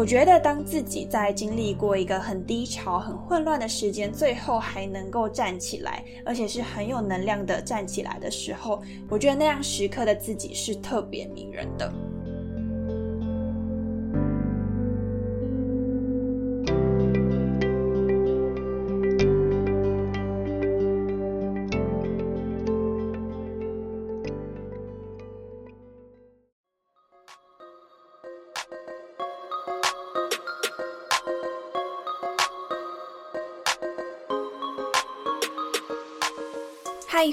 我觉得，当自己在经历过一个很低潮、很混乱的时间，最后还能够站起来，而且是很有能量的站起来的时候，我觉得那样时刻的自己是特别迷人的。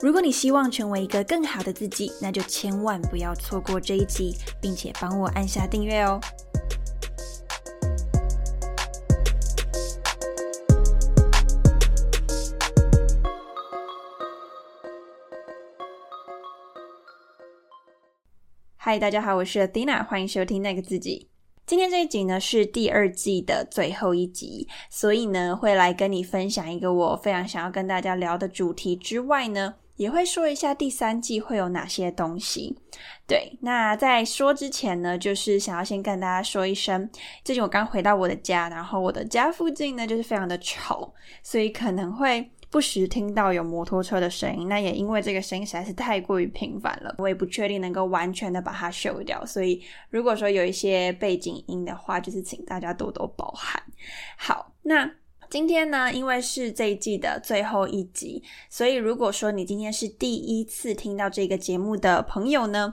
如果你希望成为一个更好的自己，那就千万不要错过这一集，并且帮我按下订阅哦。嗨，大家好，我是 Athena，欢迎收听那个自己。今天这一集呢是第二季的最后一集，所以呢会来跟你分享一个我非常想要跟大家聊的主题之外呢，也会说一下第三季会有哪些东西。对，那在说之前呢，就是想要先跟大家说一声，最近我刚回到我的家，然后我的家附近呢就是非常的吵，所以可能会。不时听到有摩托车的声音，那也因为这个声音实在是太过于频繁了，我也不确定能够完全的把它修掉。所以如果说有一些背景音的话，就是请大家多多包涵。好，那今天呢，因为是这一季的最后一集，所以如果说你今天是第一次听到这个节目的朋友呢。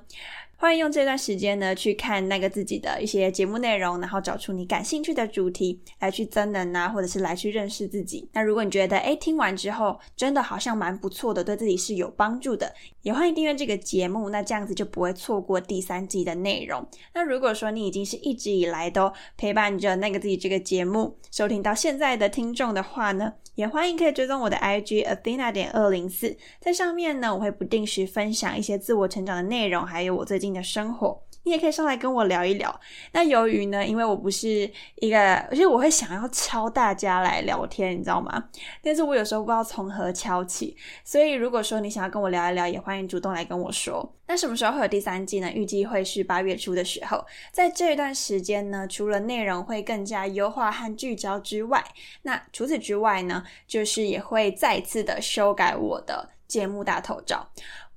欢迎用这段时间呢去看那个自己的一些节目内容，然后找出你感兴趣的主题来去增能啊，或者是来去认识自己。那如果你觉得哎听完之后真的好像蛮不错的，对自己是有帮助的，也欢迎订阅这个节目。那这样子就不会错过第三季的内容。那如果说你已经是一直以来都陪伴着那个自己这个节目收听到现在的听众的话呢？也欢迎可以追踪我的 IG Athena 点二零四，在上面呢，我会不定时分享一些自我成长的内容，还有我最近你的生活。你也可以上来跟我聊一聊。那由于呢，因为我不是一个，而且我会想要敲大家来聊天，你知道吗？但是我有时候不知道从何敲起，所以如果说你想要跟我聊一聊，也欢迎主动来跟我说。那什么时候会有第三季呢？预计会是八月初的时候。在这一段时间呢，除了内容会更加优化和聚焦之外，那除此之外呢，就是也会再次的修改我的节目大头照。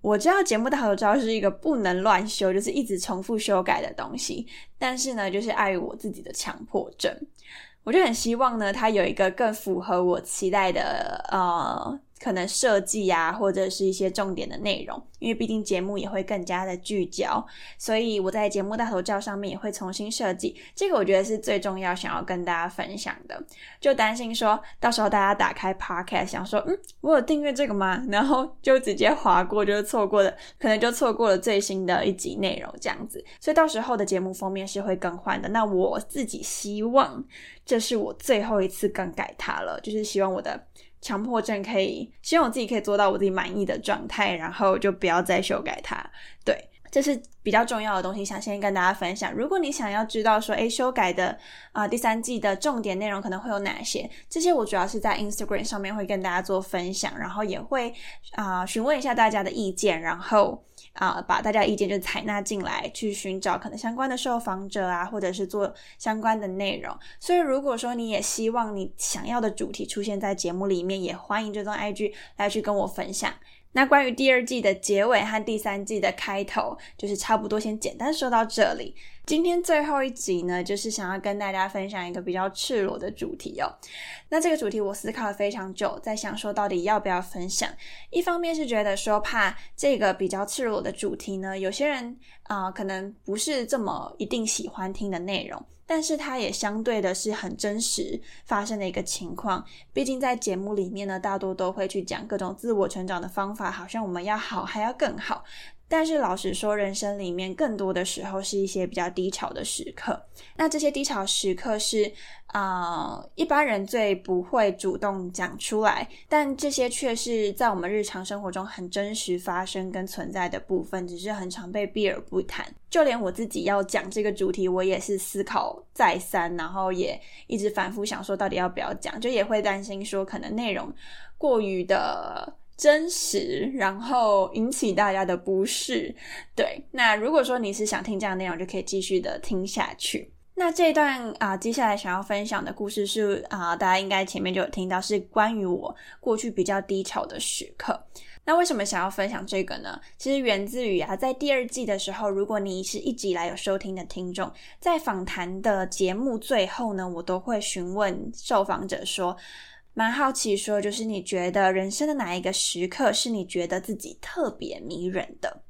我知道节目大头照是一个不能乱修，就是一直重复修改的东西。但是呢，就是碍于我自己的强迫症，我就很希望呢，它有一个更符合我期待的呃。可能设计啊，或者是一些重点的内容，因为毕竟节目也会更加的聚焦，所以我在节目大头照上面也会重新设计。这个我觉得是最重要，想要跟大家分享的。就担心说到时候大家打开 Podcast 想说，嗯，我有订阅这个吗？然后就直接划过，就是错过了，可能就错过了最新的一集内容这样子。所以到时候的节目封面是会更换的。那我自己希望这是我最后一次更改它了，就是希望我的。强迫症可以，希望我自己可以做到我自己满意的状态，然后就不要再修改它。对，这是比较重要的东西，想先跟大家分享。如果你想要知道说，诶，修改的啊第三季的重点内容可能会有哪些，这些我主要是在 Instagram 上面会跟大家做分享，然后也会啊询问一下大家的意见，然后。啊，把大家意见就采纳进来，去寻找可能相关的受访者啊，或者是做相关的内容。所以，如果说你也希望你想要的主题出现在节目里面，也欢迎追踪 IG 来去跟我分享。那关于第二季的结尾和第三季的开头，就是差不多先简单说到这里。今天最后一集呢，就是想要跟大家分享一个比较赤裸的主题哦。那这个主题我思考了非常久，在想说到底要不要分享。一方面是觉得说怕这个比较赤裸的主题呢，有些人啊可能不是这么一定喜欢听的内容。但是它也相对的是很真实发生的一个情况，毕竟在节目里面呢，大多都会去讲各种自我成长的方法，好像我们要好还要更好。但是老实说，人生里面更多的时候是一些比较低潮的时刻。那这些低潮时刻是啊，一般人最不会主动讲出来，但这些却是在我们日常生活中很真实发生跟存在的部分，只是很常被避而不谈。就连我自己要讲这个主题，我也是思考再三，然后也一直反复想说到底要不要讲，就也会担心说可能内容过于的。真实，然后引起大家的不适。对，那如果说你是想听这样的内容，就可以继续的听下去。那这一段啊，接下来想要分享的故事是啊，大家应该前面就有听到，是关于我过去比较低潮的时刻。那为什么想要分享这个呢？其实源自于啊，在第二季的时候，如果你是一直以来有收听的听众，在访谈的节目最后呢，我都会询问受访者说。蛮好奇，说就是你觉得人生的哪一个时刻是你觉得自己特别迷人的？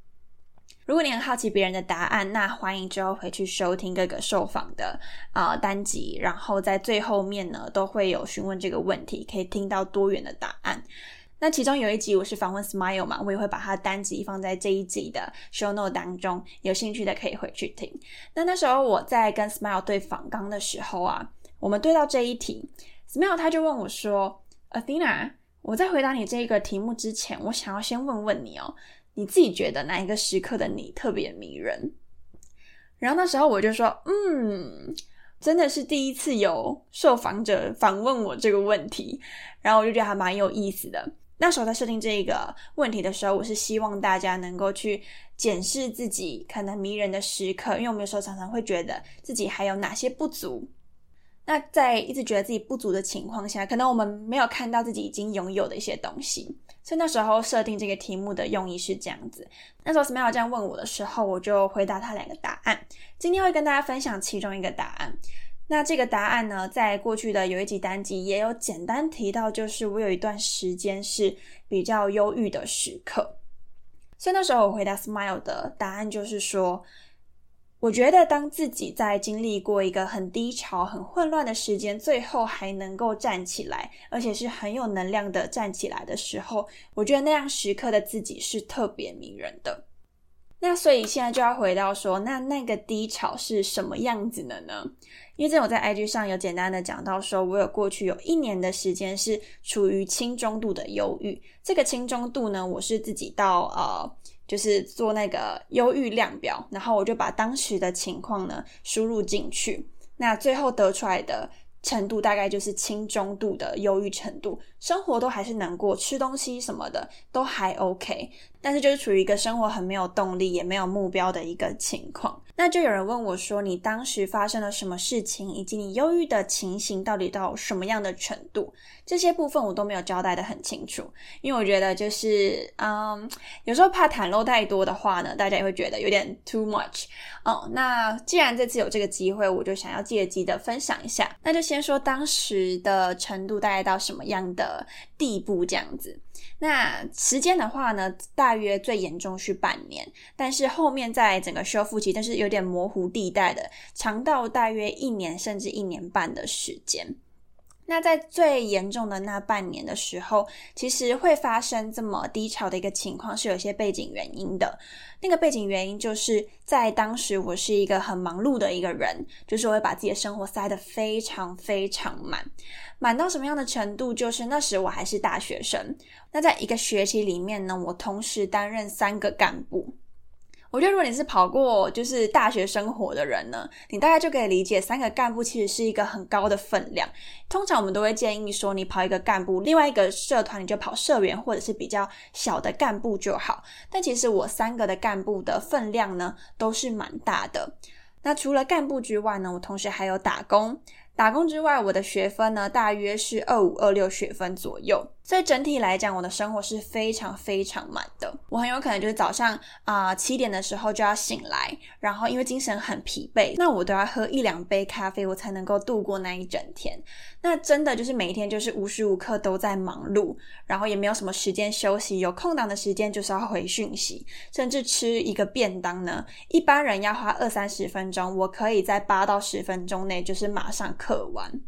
如果你很好奇别人的答案，那欢迎之后回去收听各个受访的啊单集，然后在最后面呢都会有询问这个问题，可以听到多元的答案。那其中有一集我是访问 Smile 嘛，我也会把他单集放在这一集的 Show Note 当中，有兴趣的可以回去听。那那时候我在跟 Smile 对访刚的时候啊，我们对到这一题。没有，他就问我说：“Athena，我在回答你这个题目之前，我想要先问问你哦，你自己觉得哪一个时刻的你特别迷人？”然后那时候我就说：“嗯，真的是第一次有受访者访问我这个问题，然后我就觉得还蛮有意思的。那时候在设定这个问题的时候，我是希望大家能够去检视自己可能迷人的时刻，因为我们有时候常常会觉得自己还有哪些不足。”那在一直觉得自己不足的情况下，可能我们没有看到自己已经拥有的一些东西，所以那时候设定这个题目的用意是这样子。那时候 Smile 这样问我的时候，我就回答他两个答案。今天会跟大家分享其中一个答案。那这个答案呢，在过去的有一集单集也有简单提到，就是我有一段时间是比较忧郁的时刻。所以那时候我回答 Smile 的答案就是说。我觉得，当自己在经历过一个很低潮、很混乱的时间，最后还能够站起来，而且是很有能量的站起来的时候，我觉得那样时刻的自己是特别迷人的。那所以现在就要回到说，那那个低潮是什么样子的呢？因为这我在 IG 上有简单的讲到，说我有过去有一年的时间是处于轻中度的忧郁。这个轻中度呢，我是自己到呃。就是做那个忧郁量表，然后我就把当时的情况呢输入进去，那最后得出来的程度大概就是轻中度的忧郁程度，生活都还是能过，吃东西什么的都还 OK，但是就是处于一个生活很没有动力，也没有目标的一个情况。那就有人问我说：“你当时发生了什么事情，以及你忧郁的情形到底到什么样的程度？”这些部分我都没有交代的很清楚，因为我觉得就是，嗯，有时候怕袒露太多的话呢，大家也会觉得有点 too much。哦，那既然这次有这个机会，我就想要借机的分享一下。那就先先说当时的程度大概到什么样的地步这样子。那时间的话呢，大约最严重是半年，但是后面在整个修复期，但是有点模糊地带的，长到大约一年甚至一年半的时间。那在最严重的那半年的时候，其实会发生这么低潮的一个情况，是有些背景原因的。那个背景原因就是在当时我是一个很忙碌的一个人，就是我会把自己的生活塞得非常非常满，满到什么样的程度？就是那时我还是大学生，那在一个学期里面呢，我同时担任三个干部。我觉得，如果你是跑过就是大学生活的人呢，你大概就可以理解，三个干部其实是一个很高的分量。通常我们都会建议说，你跑一个干部，另外一个社团你就跑社员或者是比较小的干部就好。但其实我三个的干部的分量呢，都是蛮大的。那除了干部之外呢，我同时还有打工。打工之外，我的学分呢，大约是二五二六学分左右。所以整体来讲，我的生活是非常非常满的。我很有可能就是早上啊七点的时候就要醒来，然后因为精神很疲惫，那我都要喝一两杯咖啡，我才能够度过那一整天。那真的就是每一天就是无时无刻都在忙碌，然后也没有什么时间休息，有空档的时间就是要回讯息，甚至吃一个便当呢，一般人要花二三十分钟，我可以在八到十分钟内就是马上刻完。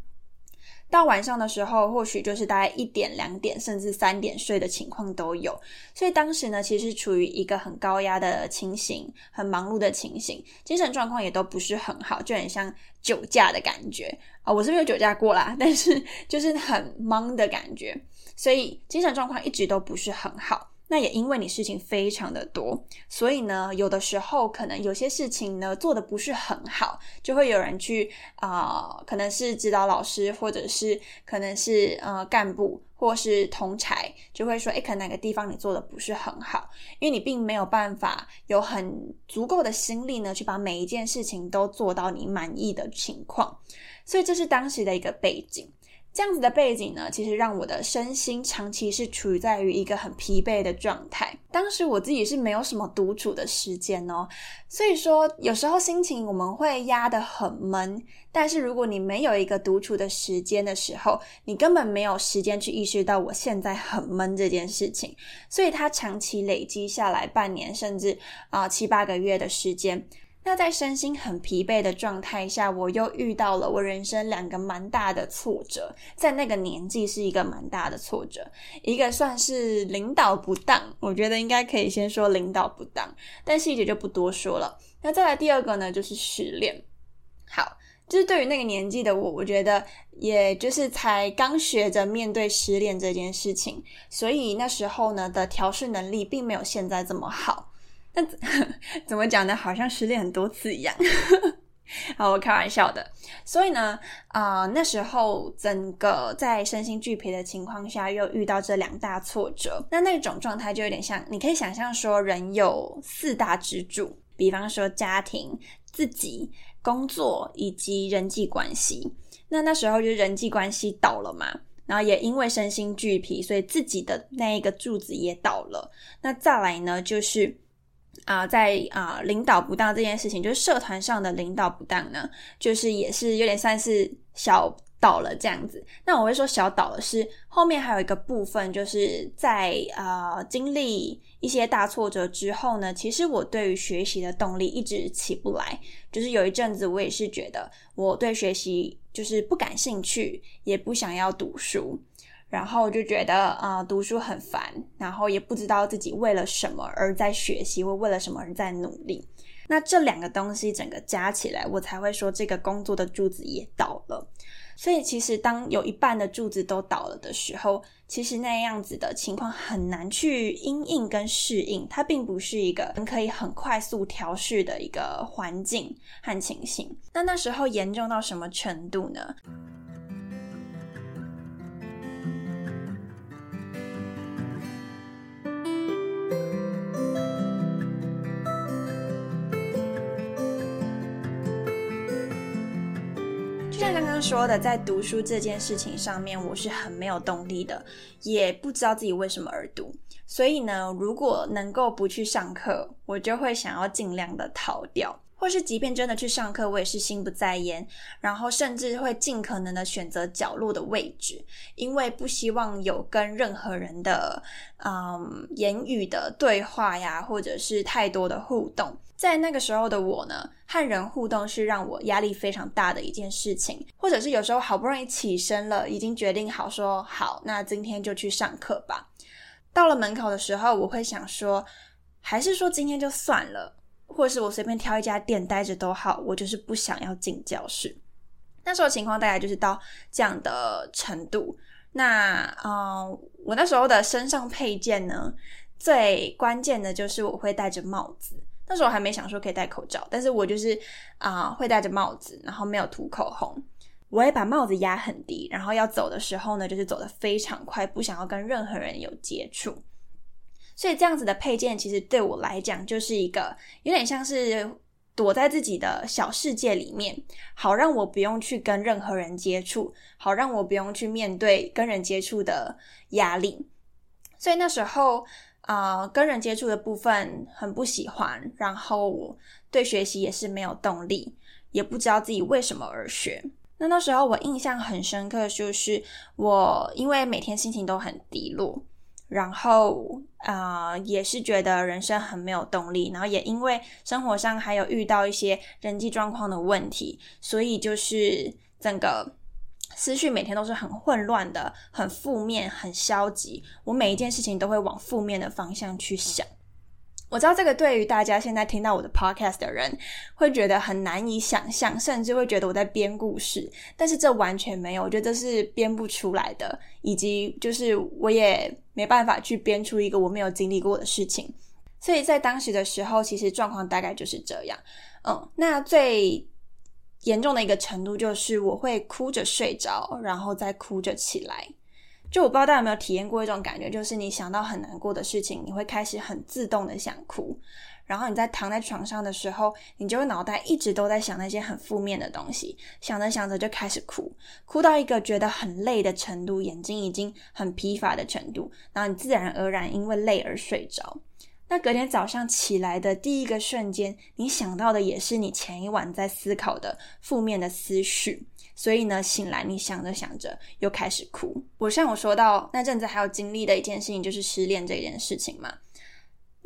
到晚上的时候，或许就是大概一点、两点，甚至三点睡的情况都有。所以当时呢，其实处于一个很高压的情形，很忙碌的情形，精神状况也都不是很好，就很像酒驾的感觉啊！我是没有酒驾过啦，但是就是很懵的感觉，所以精神状况一直都不是很好。那也因为你事情非常的多，所以呢，有的时候可能有些事情呢做的不是很好，就会有人去啊，可能是指导老师，或者是可能是呃干部，或是同才，就会说，哎，可能哪个地方你做的不是很好，因为你并没有办法有很足够的心力呢，去把每一件事情都做到你满意的情况，所以这是当时的一个背景。这样子的背景呢，其实让我的身心长期是处于在于一个很疲惫的状态。当时我自己是没有什么独处的时间哦，所以说有时候心情我们会压得很闷。但是如果你没有一个独处的时间的时候，你根本没有时间去意识到我现在很闷这件事情。所以它长期累积下来，半年甚至啊七八个月的时间。那在身心很疲惫的状态下，我又遇到了我人生两个蛮大的挫折，在那个年纪是一个蛮大的挫折，一个算是领导不当，我觉得应该可以先说领导不当，但细节就不多说了。那再来第二个呢，就是失恋。好，就是对于那个年纪的我，我觉得也就是才刚学着面对失恋这件事情，所以那时候呢的调试能力并没有现在这么好。那 怎么讲呢？好像失恋很多次一样。好，我开玩笑的。所以呢，啊，那时候整个在身心俱疲的情况下，又遇到这两大挫折，那那种状态就有点像，你可以想象说，人有四大支柱，比方说家庭、自己、工作以及人际关系。那那时候就人际关系倒了嘛，然后也因为身心俱疲，所以自己的那一个柱子也倒了。那再来呢，就是。啊，在啊，领导不当这件事情，就是社团上的领导不当呢，就是也是有点算是小倒了这样子。那我会说小倒了，是后面还有一个部分，就是在啊经历一些大挫折之后呢，其实我对于学习的动力一直起不来，就是有一阵子我也是觉得我对学习就是不感兴趣，也不想要读书。然后就觉得啊，读书很烦，然后也不知道自己为了什么而在学习，或为了什么而在努力。那这两个东西整个加起来，我才会说这个工作的柱子也倒了。所以其实当有一半的柱子都倒了的时候，其实那样子的情况很难去应应跟适应，它并不是一个可以很快速调试的一个环境和情形。那那时候严重到什么程度呢？刚说的，在读书这件事情上面，我是很没有动力的，也不知道自己为什么而读。所以呢，如果能够不去上课，我就会想要尽量的逃掉。或是即便真的去上课，我也是心不在焉，然后甚至会尽可能的选择角落的位置，因为不希望有跟任何人的嗯言语的对话呀，或者是太多的互动。在那个时候的我呢，和人互动是让我压力非常大的一件事情，或者是有时候好不容易起身了，已经决定好说好，那今天就去上课吧。到了门口的时候，我会想说，还是说今天就算了。或者是我随便挑一家店待着都好，我就是不想要进教室。那时候情况大概就是到这样的程度。那嗯，我那时候的身上配件呢，最关键的就是我会戴着帽子。那时候还没想说可以戴口罩，但是我就是啊会戴着帽子，然后没有涂口红。我会把帽子压很低，然后要走的时候呢，就是走得非常快，不想要跟任何人有接触。所以这样子的配件，其实对我来讲就是一个有点像是躲在自己的小世界里面，好让我不用去跟任何人接触，好让我不用去面对跟人接触的压力。所以那时候啊，跟人接触的部分很不喜欢，然后对学习也是没有动力，也不知道自己为什么而学。那那时候我印象很深刻，就是我因为每天心情都很低落。然后啊，也是觉得人生很没有动力，然后也因为生活上还有遇到一些人际状况的问题，所以就是整个思绪每天都是很混乱的，很负面，很消极。我每一件事情都会往负面的方向去想。我知道这个对于大家现在听到我的 podcast 的人会觉得很难以想象，甚至会觉得我在编故事。但是这完全没有，我觉得这是编不出来的，以及就是我也没办法去编出一个我没有经历过的事情。所以在当时的时候，其实状况大概就是这样。嗯，那最严重的一个程度就是我会哭着睡着，然后再哭着起来。就我不知道大家有没有体验过一种感觉，就是你想到很难过的事情，你会开始很自动的想哭，然后你在躺在床上的时候，你就会脑袋一直都在想那些很负面的东西，想着想着就开始哭，哭到一个觉得很累的程度，眼睛已经很疲乏的程度，然后你自然而然因为累而睡着。那隔天早上起来的第一个瞬间，你想到的也是你前一晚在思考的负面的思绪。所以呢，醒来你想着想着又开始哭。我像我说到那阵子还有经历的一件事情，就是失恋这件事情嘛。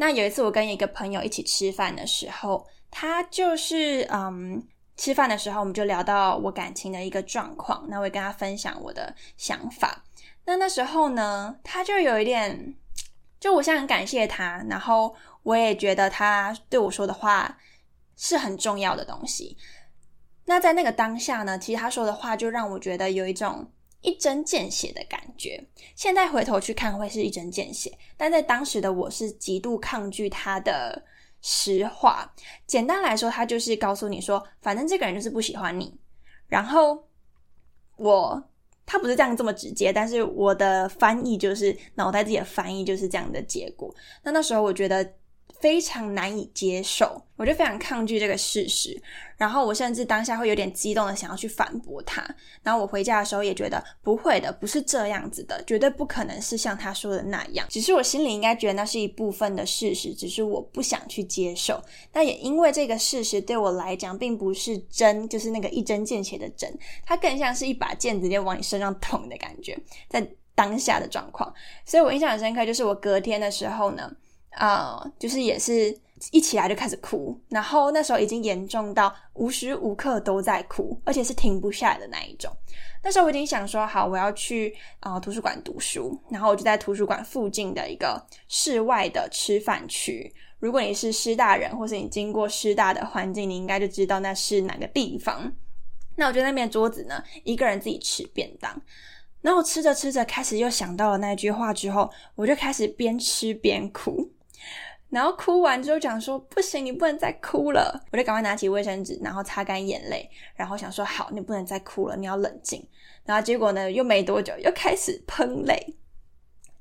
那有一次我跟一个朋友一起吃饭的时候，他就是嗯，吃饭的时候我们就聊到我感情的一个状况，那我也跟他分享我的想法。那那时候呢，他就有一点，就我现在很感谢他，然后我也觉得他对我说的话是很重要的东西。那在那个当下呢，其实他说的话就让我觉得有一种一针见血的感觉。现在回头去看，会是一针见血，但在当时的我是极度抗拒他的实话。简单来说，他就是告诉你说，反正这个人就是不喜欢你。然后我他不是这样这么直接，但是我的翻译就是脑袋自己的翻译就是这样的结果。那那时候我觉得。非常难以接受，我就非常抗拒这个事实。然后我甚至当下会有点激动的想要去反驳他。然后我回家的时候也觉得不会的，不是这样子的，绝对不可能是像他说的那样。只是我心里应该觉得那是一部分的事实，只是我不想去接受。那也因为这个事实对我来讲并不是针，就是那个一针见血的针，它更像是一把剑直接往你身上捅的感觉，在当下的状况。所以我印象很深刻，就是我隔天的时候呢。啊，就是也是一起来就开始哭，然后那时候已经严重到无时无刻都在哭，而且是停不下来的那一种。那时候我已经想说，好，我要去啊图书馆读书，然后我就在图书馆附近的一个室外的吃饭区。如果你是师大人，或是你经过师大的环境，你应该就知道那是哪个地方。那我就那边桌子呢，一个人自己吃便当，然后吃着吃着，开始又想到了那句话之后，我就开始边吃边哭。然后哭完之后讲说不行，你不能再哭了。我就赶快拿起卫生纸，然后擦干眼泪，然后想说好，你不能再哭了，你要冷静。然后结果呢，又没多久又开始喷泪，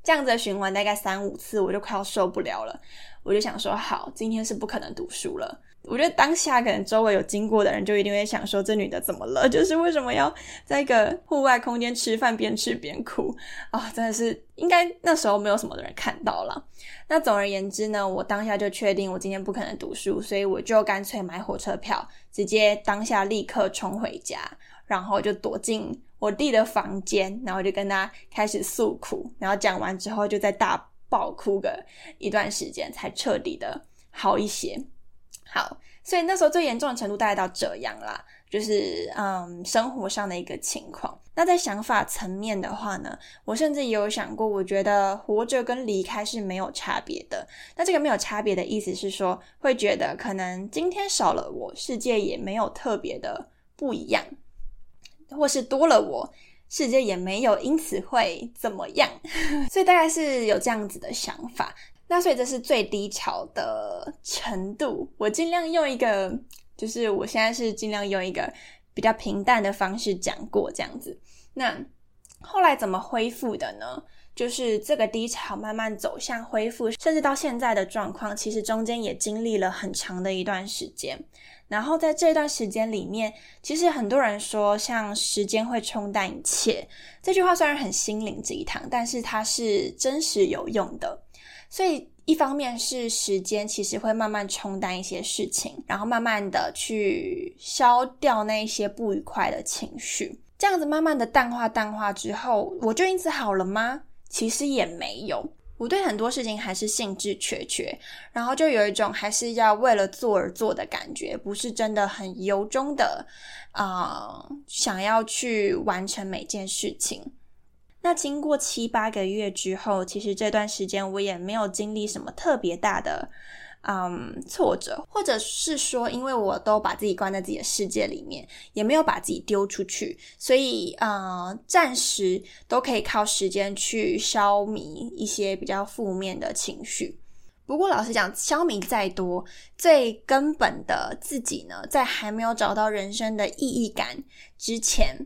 这样子的循环大概三五次，我就快要受不了了。我就想说好，今天是不可能读书了。我觉得当下可能周围有经过的人就一定会想说，这女的怎么了？就是为什么要在一个户外空间吃饭，边吃边哭啊？真的是应该那时候没有什么的人看到了。那总而言之呢，我当下就确定我今天不可能读书，所以我就干脆买火车票，直接当下立刻冲回家，然后就躲进我弟的房间，然后就跟他开始诉苦，然后讲完之后就在大爆哭个一段时间，才彻底的好一些。好，所以那时候最严重的程度大概到这样啦，就是嗯生活上的一个情况。那在想法层面的话呢，我甚至也有想过，我觉得活着跟离开是没有差别的。那这个没有差别的意思是说，会觉得可能今天少了我，世界也没有特别的不一样，或是多了我，世界也没有因此会怎么样。所以大概是有这样子的想法。那所以这是最低潮的程度，我尽量用一个，就是我现在是尽量用一个比较平淡的方式讲过这样子。那后来怎么恢复的呢？就是这个低潮慢慢走向恢复，甚至到现在的状况，其实中间也经历了很长的一段时间。然后在这段时间里面，其实很多人说，像时间会冲淡一切这句话，虽然很心灵鸡汤，但是它是真实有用的。所以，一方面是时间其实会慢慢冲淡一些事情，然后慢慢的去消掉那一些不愉快的情绪，这样子慢慢的淡化淡化之后，我就因此好了吗？其实也没有。我对很多事情还是兴致缺缺，然后就有一种还是要为了做而做的感觉，不是真的很由衷的啊，想要去完成每件事情。那经过七八个月之后，其实这段时间我也没有经历什么特别大的。嗯，挫折，或者是说，因为我都把自己关在自己的世界里面，也没有把自己丢出去，所以呃，暂时都可以靠时间去消弭一些比较负面的情绪。不过，老实讲，消弭再多，最根本的自己呢，在还没有找到人生的意义感之前，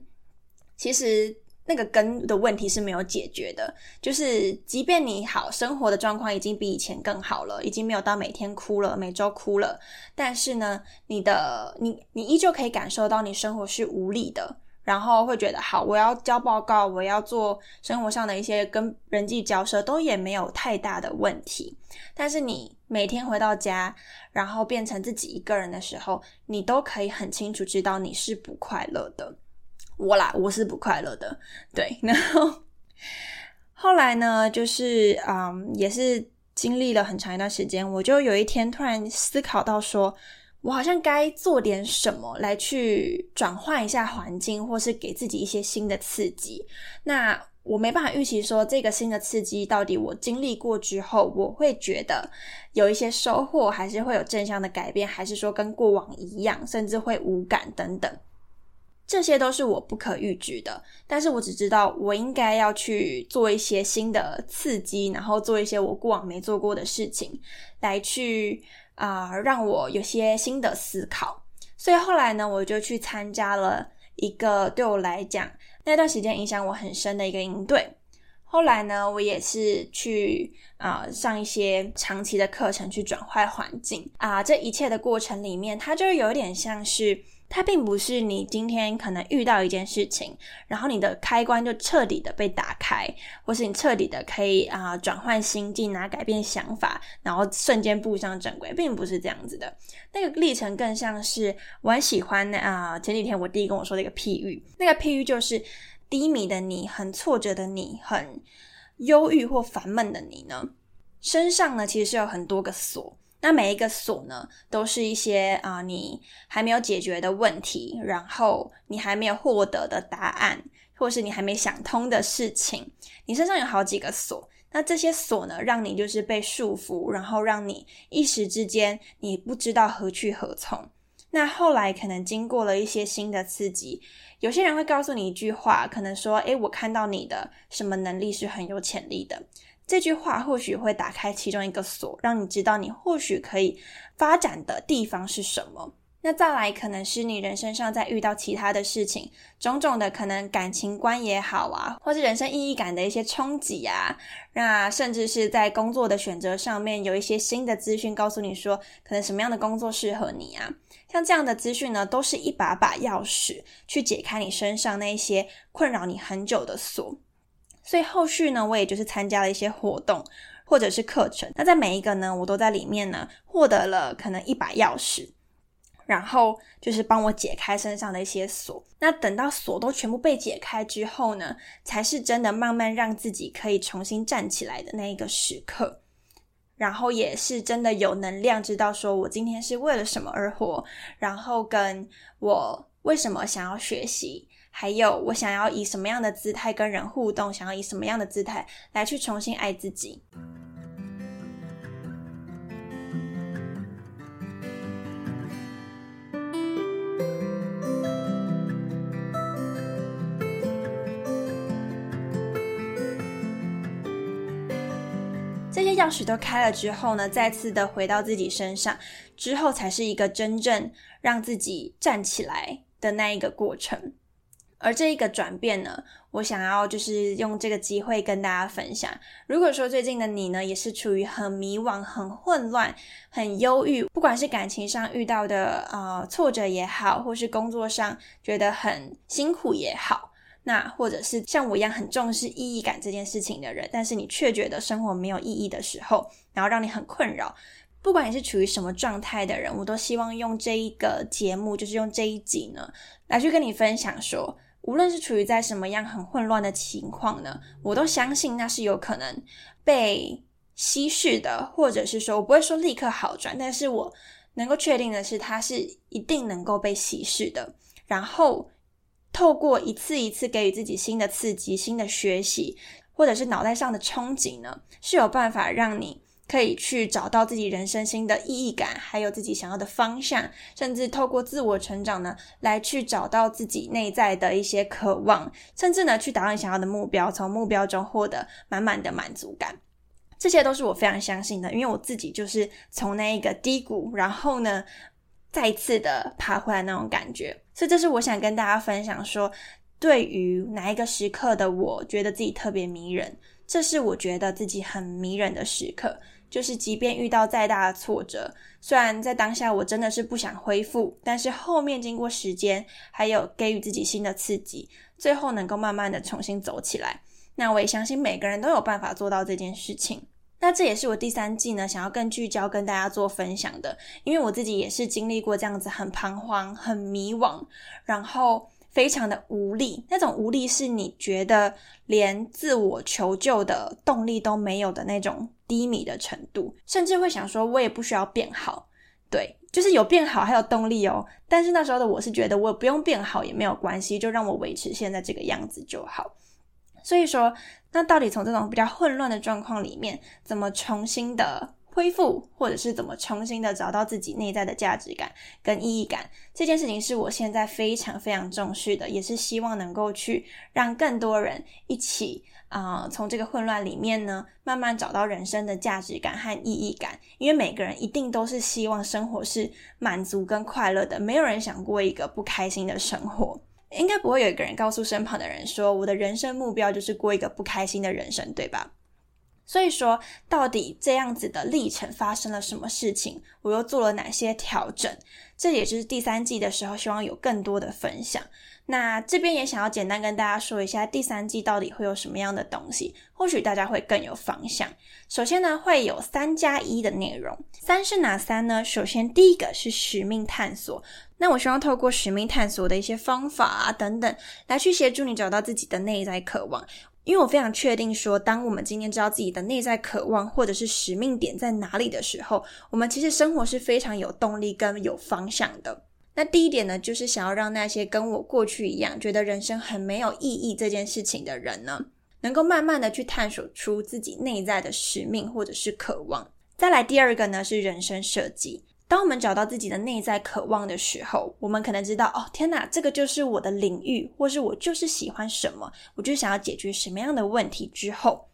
其实。那个根的问题是没有解决的，就是即便你好生活的状况已经比以前更好了，已经没有到每天哭了，每周哭了，但是呢，你的你你依旧可以感受到你生活是无力的，然后会觉得好，我要交报告，我要做生活上的一些跟人际交涉，都也没有太大的问题。但是你每天回到家，然后变成自己一个人的时候，你都可以很清楚知道你是不快乐的。我啦，我是不快乐的，对。然后后来呢，就是嗯，也是经历了很长一段时间，我就有一天突然思考到，说我好像该做点什么来去转换一下环境，或是给自己一些新的刺激。那我没办法预期说这个新的刺激到底我经历过之后，我会觉得有一些收获，还是会有正向的改变，还是说跟过往一样，甚至会无感等等。这些都是我不可预知的，但是我只知道我应该要去做一些新的刺激，然后做一些我过往没做过的事情，来去啊让我有些新的思考。所以后来呢，我就去参加了一个对我来讲那段时间影响我很深的一个营队。后来呢，我也是去啊上一些长期的课程，去转换环境啊。这一切的过程里面，它就有点像是。它并不是你今天可能遇到一件事情，然后你的开关就彻底的被打开，或是你彻底的可以啊转换心境啊改变想法，然后瞬间步上正轨，并不是这样子的。那个历程更像是我很喜欢啊前几天我弟跟我说的一个譬喻，那个譬喻就是低迷的你，很挫折的你，很忧郁或烦闷的你呢，身上呢其实是有很多个锁。那每一个锁呢，都是一些啊，你还没有解决的问题，然后你还没有获得的答案，或是你还没想通的事情。你身上有好几个锁，那这些锁呢，让你就是被束缚，然后让你一时之间你不知道何去何从。那后来可能经过了一些新的刺激，有些人会告诉你一句话，可能说：“诶，我看到你的什么能力是很有潜力的。”这句话或许会打开其中一个锁，让你知道你或许可以发展的地方是什么。那再来，可能是你人生上在遇到其他的事情，种种的可能感情观也好啊，或是人生意义感的一些冲击啊，那甚至是在工作的选择上面有一些新的资讯告诉你说，可能什么样的工作适合你啊？像这样的资讯呢，都是一把把钥匙，去解开你身上那些困扰你很久的锁。所以后续呢，我也就是参加了一些活动或者是课程。那在每一个呢，我都在里面呢获得了可能一把钥匙，然后就是帮我解开身上的一些锁。那等到锁都全部被解开之后呢，才是真的慢慢让自己可以重新站起来的那一个时刻。然后也是真的有能量，知道说我今天是为了什么而活，然后跟我为什么想要学习。还有，我想要以什么样的姿态跟人互动？想要以什么样的姿态来去重新爱自己？这些钥匙都开了之后呢，再次的回到自己身上，之后才是一个真正让自己站起来的那一个过程。而这一个转变呢，我想要就是用这个机会跟大家分享。如果说最近的你呢，也是处于很迷惘、很混乱、很忧郁，不管是感情上遇到的呃挫折也好，或是工作上觉得很辛苦也好，那或者是像我一样很重视意义感这件事情的人，但是你却觉得生活没有意义的时候，然后让你很困扰。不管你是处于什么状态的人，我都希望用这一个节目，就是用这一集呢，来去跟你分享说。无论是处于在什么样很混乱的情况呢，我都相信那是有可能被稀释的，或者是说我不会说立刻好转，但是我能够确定的是，它是一定能够被稀释的。然后透过一次一次给予自己新的刺激、新的学习，或者是脑袋上的憧憬呢，是有办法让你。可以去找到自己人生新的意义感，还有自己想要的方向，甚至透过自我成长呢，来去找到自己内在的一些渴望，甚至呢，去达到你想要的目标，从目标中获得满满的满足感。这些都是我非常相信的，因为我自己就是从那一个低谷，然后呢，再次的爬回来那种感觉。所以，这是我想跟大家分享说，对于哪一个时刻的我觉得自己特别迷人，这是我觉得自己很迷人的时刻。就是即便遇到再大的挫折，虽然在当下我真的是不想恢复，但是后面经过时间，还有给予自己新的刺激，最后能够慢慢的重新走起来。那我也相信每个人都有办法做到这件事情。那这也是我第三季呢想要更聚焦跟大家做分享的，因为我自己也是经历过这样子很彷徨、很迷惘，然后。非常的无力，那种无力是你觉得连自我求救的动力都没有的那种低迷的程度，甚至会想说，我也不需要变好，对，就是有变好还有动力哦。但是那时候的我是觉得，我不用变好也没有关系，就让我维持现在这个样子就好。所以说，那到底从这种比较混乱的状况里面，怎么重新的？恢复，或者是怎么重新的找到自己内在的价值感跟意义感，这件事情是我现在非常非常重视的，也是希望能够去让更多人一起啊，从这个混乱里面呢，慢慢找到人生的价值感和意义感。因为每个人一定都是希望生活是满足跟快乐的，没有人想过一个不开心的生活。应该不会有一个人告诉身旁的人说，我的人生目标就是过一个不开心的人生，对吧？所以说，到底这样子的历程发生了什么事情？我又做了哪些调整？这也就是第三季的时候，希望有更多的分享。那这边也想要简单跟大家说一下，第三季到底会有什么样的东西？或许大家会更有方向。首先呢，会有三加一的内容。三是哪三呢？首先第一个是使命探索。那我希望透过使命探索的一些方法啊等等，来去协助你找到自己的内在渴望。因为我非常确定说，当我们今天知道自己的内在渴望或者是使命点在哪里的时候，我们其实生活是非常有动力跟有方向的。那第一点呢，就是想要让那些跟我过去一样觉得人生很没有意义这件事情的人呢，能够慢慢的去探索出自己内在的使命或者是渴望。再来第二个呢，是人生设计。当我们找到自己的内在渴望的时候，我们可能知道哦，天哪，这个就是我的领域，或是我就是喜欢什么，我就想要解决什么样的问题。之后，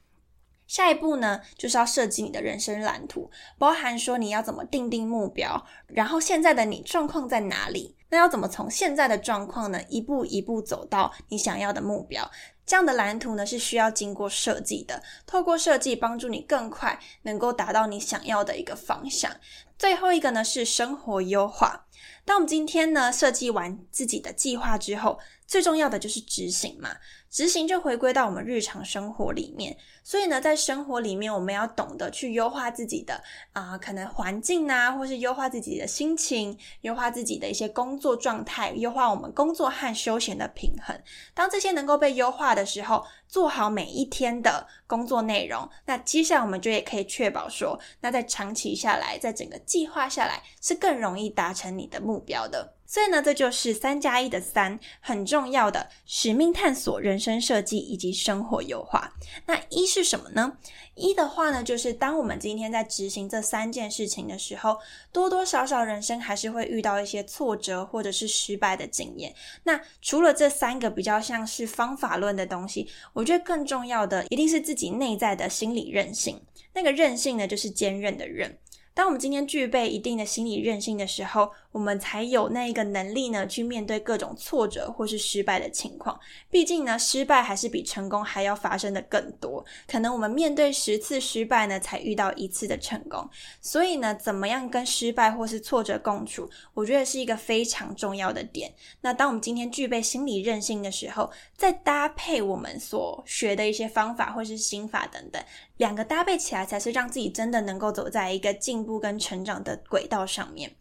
下一步呢，就是要设计你的人生蓝图，包含说你要怎么定定目标，然后现在的你状况在哪里？那要怎么从现在的状况呢，一步一步走到你想要的目标？这样的蓝图呢，是需要经过设计的，透过设计帮助你更快能够达到你想要的一个方向。最后一个呢是生活优化。当我们今天呢设计完自己的计划之后，最重要的就是执行嘛。执行就回归到我们日常生活里面。所以呢，在生活里面，我们要懂得去优化自己的啊，可能环境啊，或是优化自己的心情，优化自己的一些工作状态，优化我们工作和休闲的平衡。当这些能够被优化的时候，做好每一天的工作内容，那接下来我们就也可以确保说，那在长期下来，在整个计划下来，是更容易达成你的目标的。所以呢，这就是三加一的三很重要的使命探索、人生设计以及生活优化。那一是什么呢？一的话呢，就是当我们今天在执行这三件事情的时候，多多少少人生还是会遇到一些挫折或者是失败的经验。那除了这三个比较像是方法论的东西，我觉得更重要的一定是自己内在的心理韧性。那个韧性呢，就是坚韧的韧。当我们今天具备一定的心理韧性的时候，我们才有那一个能力呢，去面对各种挫折或是失败的情况。毕竟呢，失败还是比成功还要发生的更多。可能我们面对十次失败呢，才遇到一次的成功。所以呢，怎么样跟失败或是挫折共处，我觉得是一个非常重要的点。那当我们今天具备心理韧性的时候，再搭配我们所学的一些方法或是心法等等。两个搭配起来，才是让自己真的能够走在一个进步跟成长的轨道上面。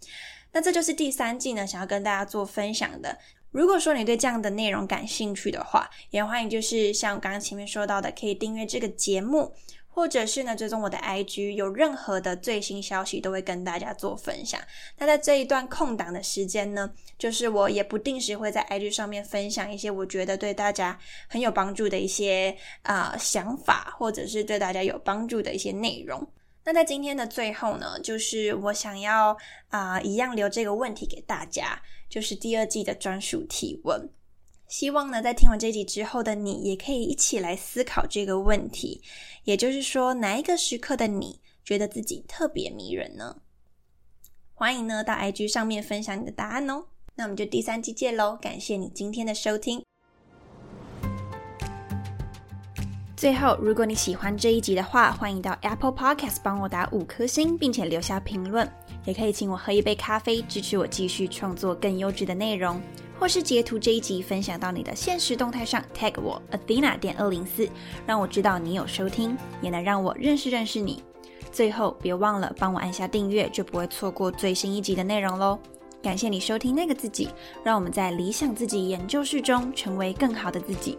那这就是第三季呢，想要跟大家做分享的。如果说你对这样的内容感兴趣的话，也欢迎就是像我刚刚前面说到的，可以订阅这个节目，或者是呢追踪我的 IG，有任何的最新消息都会跟大家做分享。那在这一段空档的时间呢，就是我也不定时会在 IG 上面分享一些我觉得对大家很有帮助的一些啊想法，或者是对大家有帮助的一些内容。那在今天的最后呢，就是我想要啊一样留这个问题给大家。就是第二季的专属提问，希望呢，在听完这集之后的你，也可以一起来思考这个问题。也就是说，哪一个时刻的你觉得自己特别迷人呢？欢迎呢到 IG 上面分享你的答案哦。那我们就第三季见喽！感谢你今天的收听。最后，如果你喜欢这一集的话，欢迎到 Apple Podcast 帮我打五颗星，并且留下评论。也可以请我喝一杯咖啡，支持我继续创作更优质的内容，或是截图这一集分享到你的现实动态上，tag 我 Athena 点二零四，让我知道你有收听，也能让我认识认识你。最后，别忘了帮我按下订阅，就不会错过最新一集的内容喽。感谢你收听那个自己，让我们在理想自己研究室中成为更好的自己。